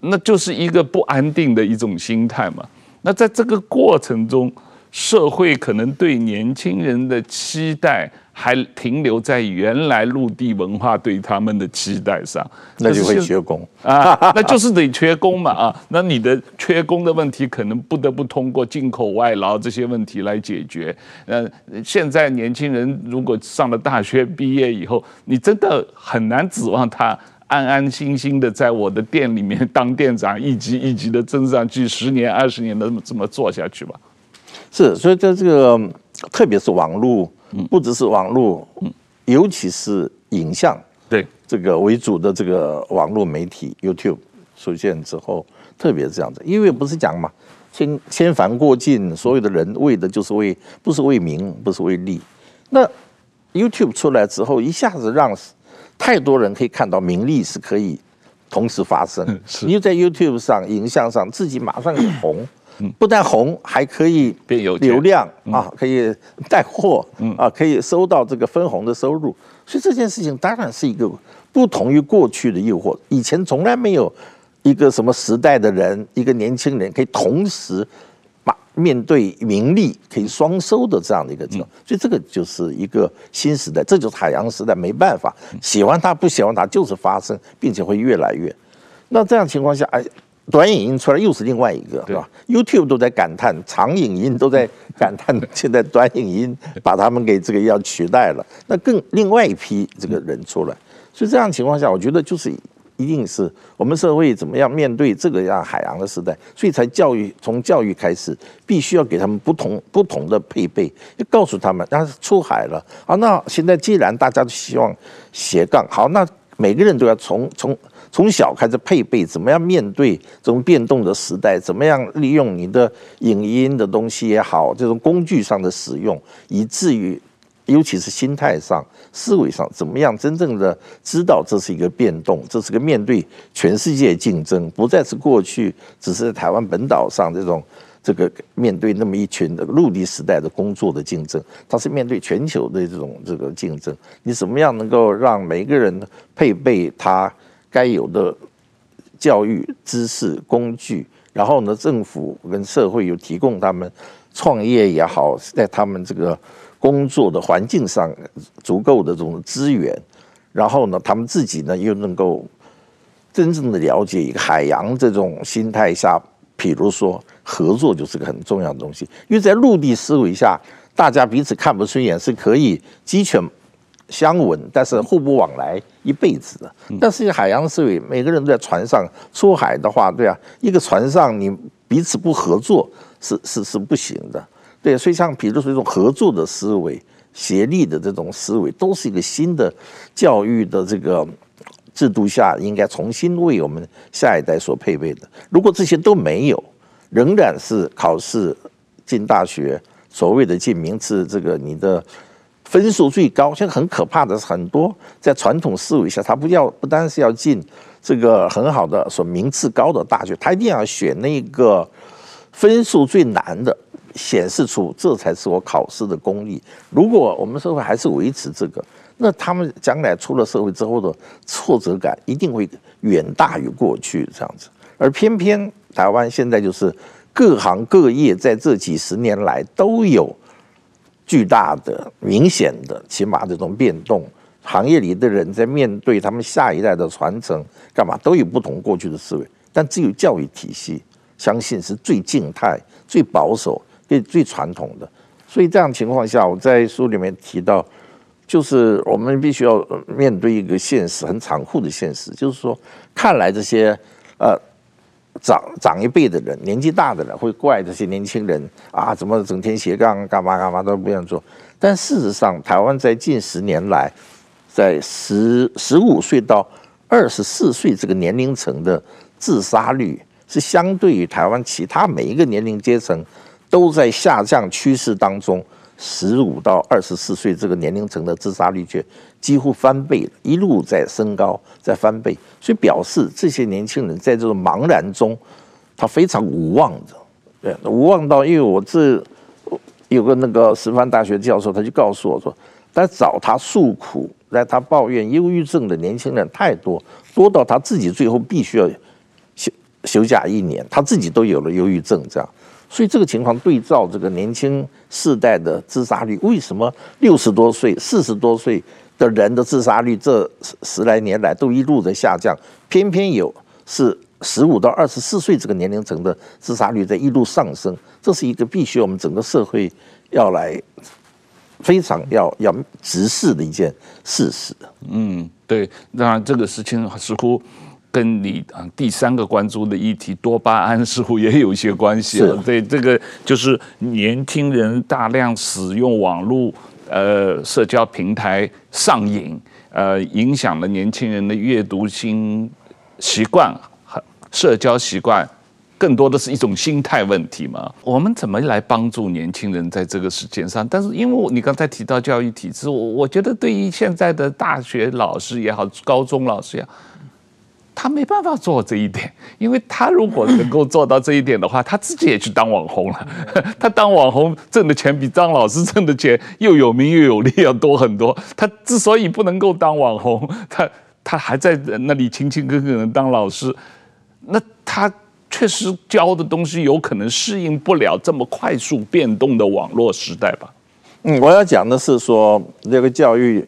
那就是一个不安定的一种心态嘛。那在这个过程中，社会可能对年轻人的期待。还停留在原来陆地文化对他们的期待上，那就会缺工啊，那就是得缺工嘛啊，那你的缺工的问题可能不得不通过进口外劳这些问题来解决。呃，现在年轻人如果上了大学毕业以后，你真的很难指望他安安心心的在我的店里面当店长，一级一级的增上去，十年二十年的这么做下去吧？是，所以在这个特别是网络。不只是网络，尤其是影像，对这个为主的这个网络媒体 YouTube 出现之后，特别这样子，因为不是讲嘛，千千帆过尽，所有的人为的就是为，不是为名，不是为利。那 YouTube 出来之后，一下子让太多人可以看到名利是可以同时发生。你就在 YouTube 上，影像上，自己马上就红。不但红，还可以变有流量啊，可以带货啊，可以收到这个分红的收入。所以这件事情当然是一个不同于过去的诱惑。以前从来没有一个什么时代的人，一个年轻人可以同时把面对名利可以双收的这样的一个情况。所以这个就是一个新时代，这就是海洋时代。没办法，喜欢它不喜欢它就是发生，并且会越来越。那这样情况下，哎。短影音出来又是另外一个，是吧？YouTube 都在感叹，长影音都在感叹，现在短影音把他们给这个要取代了。那更另外一批这个人出来，所以这样情况下，我觉得就是一定是我们社会怎么样面对这个样海洋的时代，所以才教育从教育开始，必须要给他们不同不同的配备，要告诉他们，但是出海了啊，那现在既然大家都希望斜杠，好，那每个人都要从从。从小开始配备，怎么样面对这种变动的时代？怎么样利用你的影音的东西也好，这种工具上的使用，以至于尤其是心态上、思维上，怎么样真正的知道这是一个变动，这是个面对全世界竞争，不再是过去只是在台湾本岛上这种这个面对那么一群的陆地时代的工作的竞争，它是面对全球的这种这个竞争。你怎么样能够让每一个人配备他该有的教育、知识、工具，然后呢，政府跟社会有提供他们创业也好，在他们这个。工作的环境上足够的这种资源，然后呢，他们自己呢又能够真正的了解一个海洋这种心态下，比如说合作就是个很重要的东西。因为在陆地思维下，大家彼此看不顺眼是可以鸡犬相闻，但是互不往来一辈子的。但是海洋思维，每个人都在船上出海的话，对啊，一个船上你彼此不合作是是是不行的。对，所以像比如说一种合作的思维、协力的这种思维，都是一个新的教育的这个制度下应该重新为我们下一代所配备的。如果这些都没有，仍然是考试进大学，所谓的进名次，这个你的分数最高。现在很可怕的是，很多在传统思维下，他不要不单是要进这个很好的、说名次高的大学，他一定要选那个分数最难的。显示出这才是我考试的功力。如果我们社会还是维持这个，那他们将来出了社会之后的挫折感一定会远大于过去这样子。而偏偏台湾现在就是各行各业在这几十年来都有巨大的、明显的、起码这种变动。行业里的人在面对他们下一代的传承，干嘛都有不同过去的思维。但只有教育体系，相信是最静态、最保守。最最传统的，所以这样情况下，我在书里面提到，就是我们必须要面对一个现实，很残酷的现实，就是说，看来这些呃长长一辈的人，年纪大的人会怪这些年轻人啊，怎么整天斜杠，干嘛干嘛都不愿做。但事实上，台湾在近十年来，在十十五岁到二十四岁这个年龄层的自杀率，是相对于台湾其他每一个年龄阶层。都在下降趋势当中，十五到二十四岁这个年龄层的自杀率却几乎翻倍了，一路在升高，在翻倍，所以表示这些年轻人在这种茫然中，他非常无望的，对，无望到，因为我这有个那个师范大学教授，他就告诉我说，在找他诉苦，来他抱怨忧郁症的年轻人太多，多到他自己最后必须要休休假一年，他自己都有了忧郁症这样。所以这个情况对照这个年轻世代的自杀率，为什么六十多岁、四十多岁的人的自杀率这十来年来都一路在下降，偏偏有是十五到二十四岁这个年龄层的自杀率在一路上升？这是一个必须我们整个社会要来非常要要直视的一件事实。嗯，对，那这个事情似乎。跟你啊第三个关注的议题多巴胺似乎也有一些关系啊。对，这个就是年轻人大量使用网络呃社交平台上瘾，呃影响了年轻人的阅读心习惯和社交习惯，更多的是一种心态问题嘛。我们怎么来帮助年轻人在这个时间上？但是因为你刚才提到教育体制，我我觉得对于现在的大学老师也好，高中老师也好。他没办法做这一点，因为他如果能够做到这一点的话，他自己也去当网红了。他当网红挣的钱比张老师挣的钱又有名又有利要多很多。他之所以不能够当网红，他他还在那里勤勤恳恳的当老师，那他确实教的东西有可能适应不了这么快速变动的网络时代吧。嗯，我要讲的是说这个教育。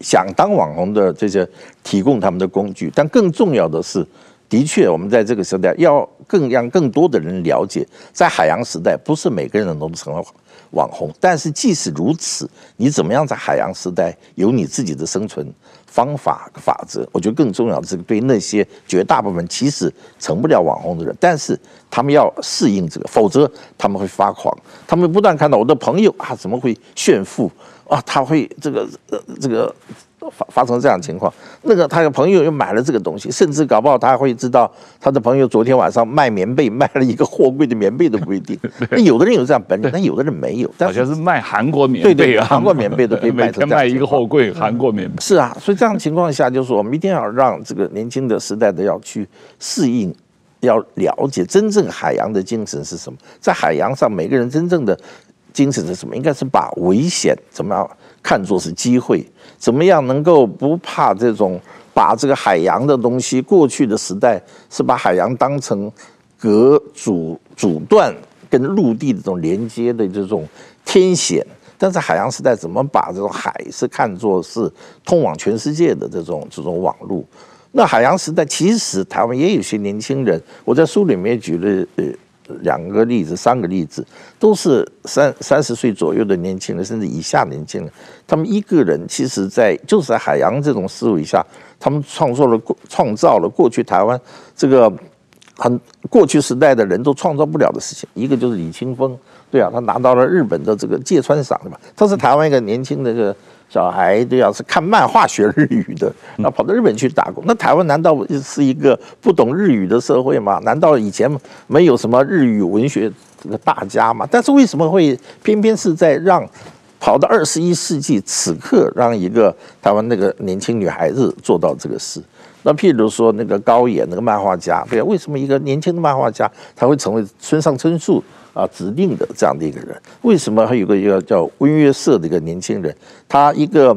想当网红的这些提供他们的工具，但更重要的是，的确我们在这个时代要更让更多的人了解，在海洋时代不是每个人都能成为网红，但是即使如此，你怎么样在海洋时代有你自己的生存方法法则？我觉得更重要的是对那些绝大部分其实成不了网红的人，但是他们要适应这个，否则他们会发狂，他们不断看到我的朋友啊怎么会炫富。啊，他会这个呃，这个发发生这样的情况，那个他的朋友又买了这个东西，甚至搞不好他会知道他的朋友昨天晚上卖棉被卖了一个货柜的棉被都不一定。那有的人有这样本领，但有的人没有。好像是卖韩国棉被，对对，韩国棉被都 可以卖成。卖一个货柜韩国棉被。是啊，所以这样的情况下，就是我们一定要让这个年轻的时代的要去适应，要了解真正海洋的精神是什么。在海洋上，每个人真正的精神是什么？应该是把危险怎么样看作是机会。怎么样能够不怕这种把这个海洋的东西？过去的时代是把海洋当成隔阻阻断跟陆地的这种连接的这种天险，但是海洋时代怎么把这种海是看作是通往全世界的这种这种网路？那海洋时代其实台湾也有些年轻人，我在书里面举了呃。两个例子，三个例子，都是三三十岁左右的年轻人，甚至以下年轻人。他们一个人，其实在就是在海洋这种思维下，他们创作了创造了过去台湾这个很过去时代的人都创造不了的事情。一个就是李清峰，对啊，他拿到了日本的这个芥川赏，对吧？他是台湾一个年轻的这个。小孩都要是看漫画学日语的，那跑到日本去打工。那台湾难道是一个不懂日语的社会吗？难道以前没有什么日语文学这个大家吗？但是为什么会偏偏是在让跑到二十一世纪此刻，让一个台湾那个年轻女孩子做到这个事？那譬如说那个高野那个漫画家，对啊，为什么一个年轻的漫画家他会成为村上春树？啊，指定的这样的一个人，为什么还有个一个叫温约瑟的一个年轻人，他一个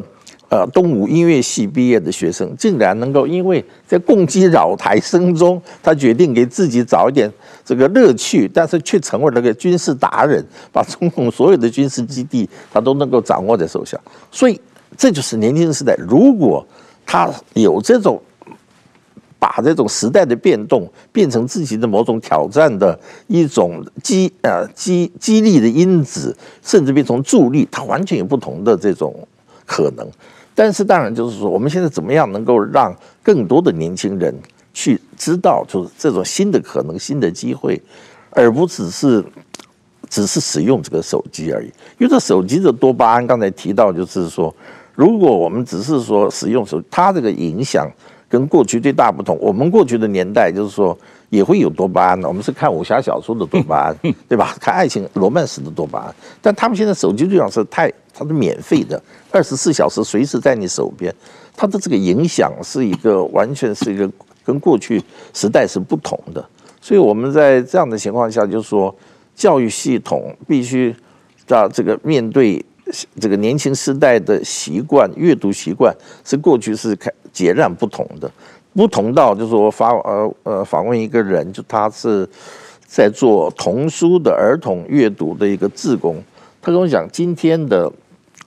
呃东吴音乐系毕业的学生，竟然能够因为在共济扰台声中，他决定给自己找一点这个乐趣，但是却成为了个军事达人，把中共所有的军事基地他都能够掌握在手下。所以这就是年轻时代，如果他有这种。把这种时代的变动变成自己的某种挑战的一种激呃激激励的因子，甚至变成助力，它完全有不同的这种可能。但是当然就是说，我们现在怎么样能够让更多的年轻人去知道，就是这种新的可能、新的机会，而不只是只是使用这个手机而已。因为这手机的多巴胺，刚才提到就是说，如果我们只是说使用手，它这个影响。跟过去最大不同，我们过去的年代就是说也会有多巴胺的，我们是看武侠小说的多巴胺，对吧？看爱情罗曼史的多巴胺，但他们现在手机就像是太，它是免费的，二十四小时随时在你手边，它的这个影响是一个完全是一个跟过去时代是不同的，所以我们在这样的情况下，就是说教育系统必须到这个面对这个年轻时代的习惯，阅读习惯是过去是开。截然不同的，不同到就是我访呃呃访问一个人，就他是在做童书的儿童阅读的一个志工，他跟我讲，今天的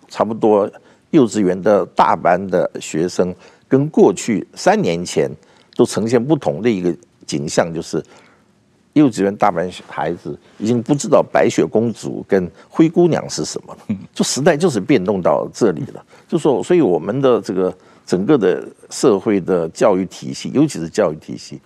差不多幼稚园的大班的学生，跟过去三年前都呈现不同的一个景象，就是幼稚园大班孩子已经不知道白雪公主跟灰姑娘是什么了，就时代就是变动到这里了，就说，所以我们的这个。整个的社会的教育体系，尤其是教育体系，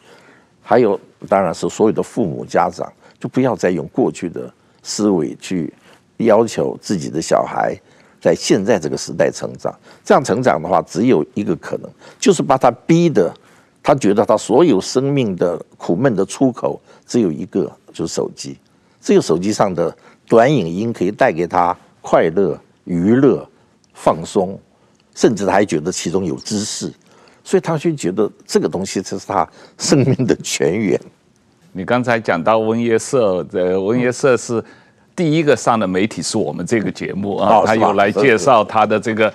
还有当然是所有的父母家长，就不要再用过去的思维去要求自己的小孩在现在这个时代成长。这样成长的话，只有一个可能，就是把他逼的他觉得他所有生命的苦闷的出口只有一个，就是手机。只有手机上的短影音可以带给他快乐、娱乐、放松。甚至他还觉得其中有知识，所以他就觉得这个东西才是他生命的泉源。你刚才讲到温约瑟，的温约瑟是第一个上的媒体，是我们这个节目啊，他有来介绍他的这个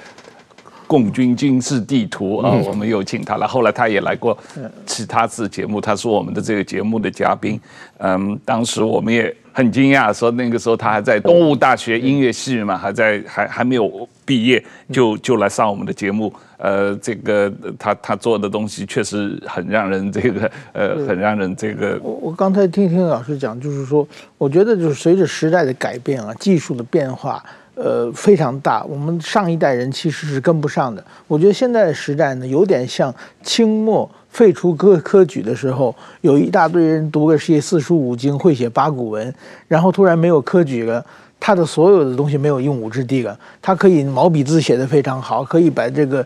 共军军事地图啊，我们有请他来，后来他也来过其他次节目，他是我们的这个节目的嘉宾。嗯，当时我们也很惊讶，说那个时候他还在东吴大学音乐系嘛，还在还还没有。毕业就就来上我们的节目，呃，这个他他做的东西确实很让人这个呃，很让人这个。我我刚才听听老师讲，就是说，我觉得就是随着时代的改变啊，技术的变化，呃，非常大，我们上一代人其实是跟不上的。我觉得现在的时代呢，有点像清末废除科科举的时候，有一大堆人读的是四书五经，会写八股文，然后突然没有科举了。他的所有的东西没有用武之地了。他可以毛笔字写得非常好，可以把这个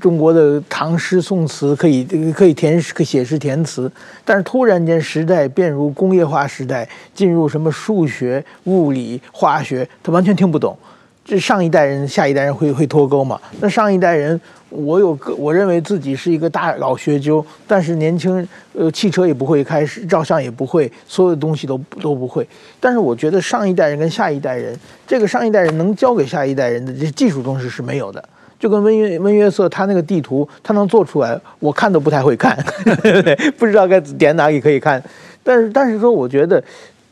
中国的唐诗宋词可以可以填可写诗填词。但是突然间时代变如工业化时代，进入什么数学、物理、化学，他完全听不懂。这上一代人、下一代人会会脱钩嘛？那上一代人，我有个我认为自己是一个大老学究，但是年轻，呃，汽车也不会开始，照相也不会，所有的东西都都不会。但是我觉得上一代人跟下一代人，这个上一代人能教给下一代人的这技术东西是没有的。就跟温约温约瑟他那个地图，他能做出来，我看都不太会看，不知道该点哪里可以看。但是但是说，我觉得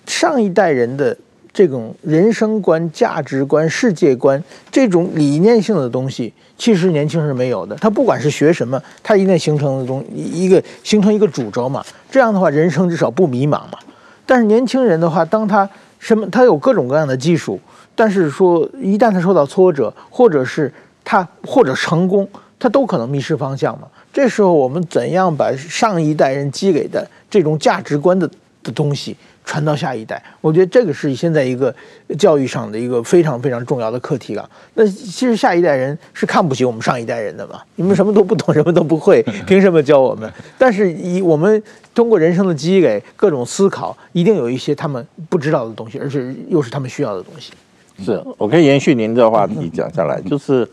上一代人的。这种人生观、价值观、世界观，这种理念性的东西，其实年轻人没有的。他不管是学什么，他一定形成的东一个形成一个主轴嘛。这样的话，人生至少不迷茫嘛。但是年轻人的话，当他什么，他有各种各样的技术，但是说一旦他受到挫折，或者是他或者成功，他都可能迷失方向嘛。这时候，我们怎样把上一代人积累的这种价值观的的东西，传到下一代，我觉得这个是现在一个教育上的一个非常非常重要的课题了。那其实下一代人是看不起我们上一代人的嘛？你们什么都不懂，什么都不会，凭什么教我们？但是以我们通过人生的积累，各种思考，一定有一些他们不知道的东西，而且又是他们需要的东西。是，我可以延续您的话题讲下来，就是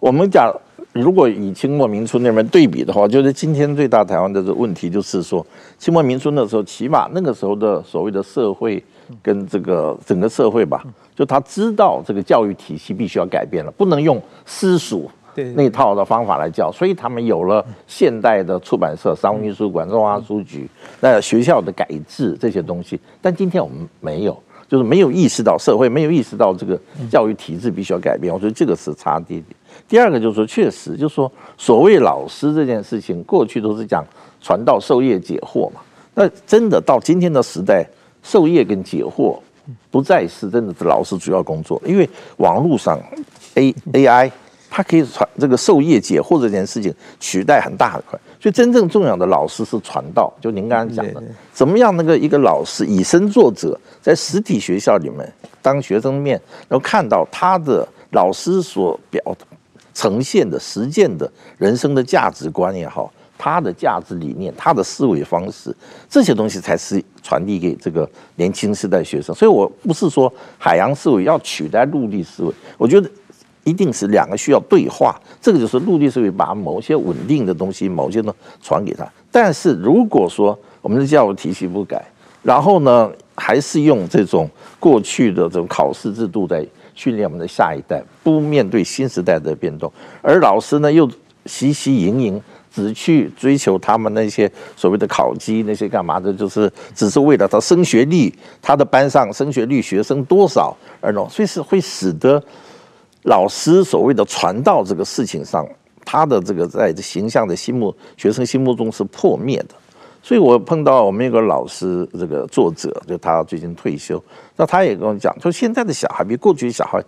我们讲。如果以清末民初那边对比的话，就是今天最大台湾的这个问题，就是说清末民初那时候，起码那个时候的所谓的社会跟这个整个社会吧，就他知道这个教育体系必须要改变了，不能用私塾那套的方法来教，所以他们有了现代的出版社、商务印书馆、中华书局，那学校的改制这些东西，但今天我们没有，就是没有意识到社会没有意识到这个教育体制必须要改变，我觉得这个是差点点。第二个就是说，确实就是说，所谓老师这件事情，过去都是讲传道授业解惑嘛。那真的到今天的时代，授业跟解惑不再是真的是老师主要工作，因为网络上 A AI 它可以传这个授业解惑这件事情取代很大的块。所以真正重要的老师是传道，就您刚刚讲的，怎么样那个一个老师以身作则，在实体学校里面当学生面，然后看到他的老师所表的。呈现的实践的人生的价值观也好，他的价值理念，他的思维方式，这些东西才是传递给这个年轻时代学生。所以，我不是说海洋思维要取代陆地思维，我觉得一定是两个需要对话。这个就是陆地思维把某些稳定的东西，某些呢传给他。但是如果说我们的教育体系不改，然后呢，还是用这种过去的这种考试制度在。训练我们的下一代，不面对新时代的变动，而老师呢又习习营营，只去追求他们那些所谓的考级，那些干嘛的，就是只是为了他升学率，他的班上升学率学生多少而弄，所以是会使得老师所谓的传道这个事情上，他的这个在形象的心目学生心目中是破灭的。所以我碰到我们一个老师，这个作者，就他最近退休，那他也跟我讲，说现在的小孩比过去的小孩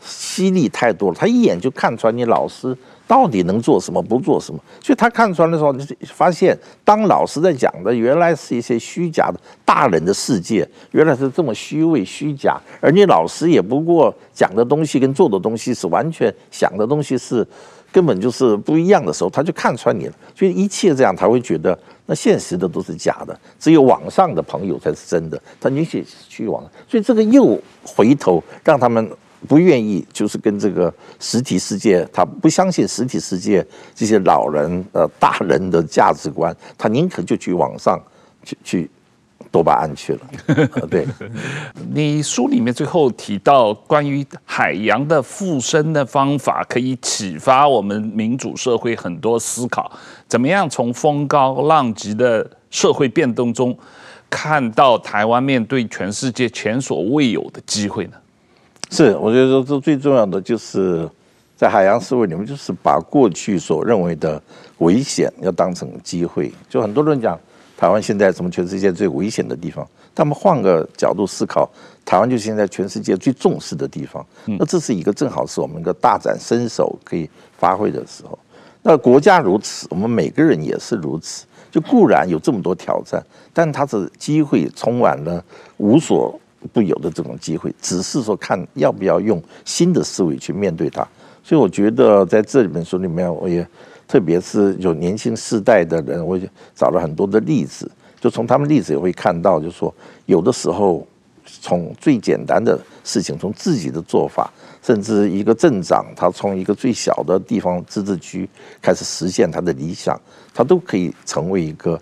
犀利太多了，他一眼就看出来你老师到底能做什么，不做什么。所以他看出来的时候，你就发现当老师在讲的原来是一些虚假的大人的世界，原来是这么虚伪虚假，而你老师也不过讲的东西跟做的东西是完全想的东西是根本就是不一样的时候，他就看穿你了。所以一切这样，他会觉得。那现实的都是假的，只有网上的朋友才是真的。他宁去去网，所以这个又回头让他们不愿意，就是跟这个实体世界，他不相信实体世界这些老人呃大人的价值观，他宁可就去网上去去。多巴胺去了。对，你书里面最后提到关于海洋的复生的方法，可以启发我们民主社会很多思考。怎么样从风高浪急的社会变动中，看到台湾面对全世界前所未有的机会呢？是，我觉得说这最重要的就是在海洋思维里面，就是把过去所认为的危险要当成机会。就很多人讲。台湾现在什么全世界最危险的地方？他们换个角度思考，台湾就是现在全世界最重视的地方。那这是一个正好是我们一个大展身手可以发挥的时候。那国家如此，我们每个人也是如此。就固然有这么多挑战，但它的机会充满了无所不有的这种机会，只是说看要不要用新的思维去面对它。所以我觉得在这本书里面，我也特别是有年轻世代的人，我也找了很多的例子，就从他们例子也会看到，就是说有的时候从最简单的事情，从自己的做法，甚至一个镇长，他从一个最小的地方自治区开始实现他的理想，他都可以成为一个。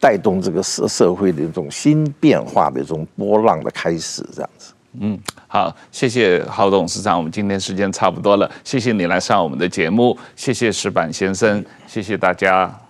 带动这个社社会的一种新变化的一种波浪的开始，这样子。嗯，好，谢谢郝董事长，我们今天时间差不多了，谢谢你来上我们的节目，谢谢石板先生，谢谢大家。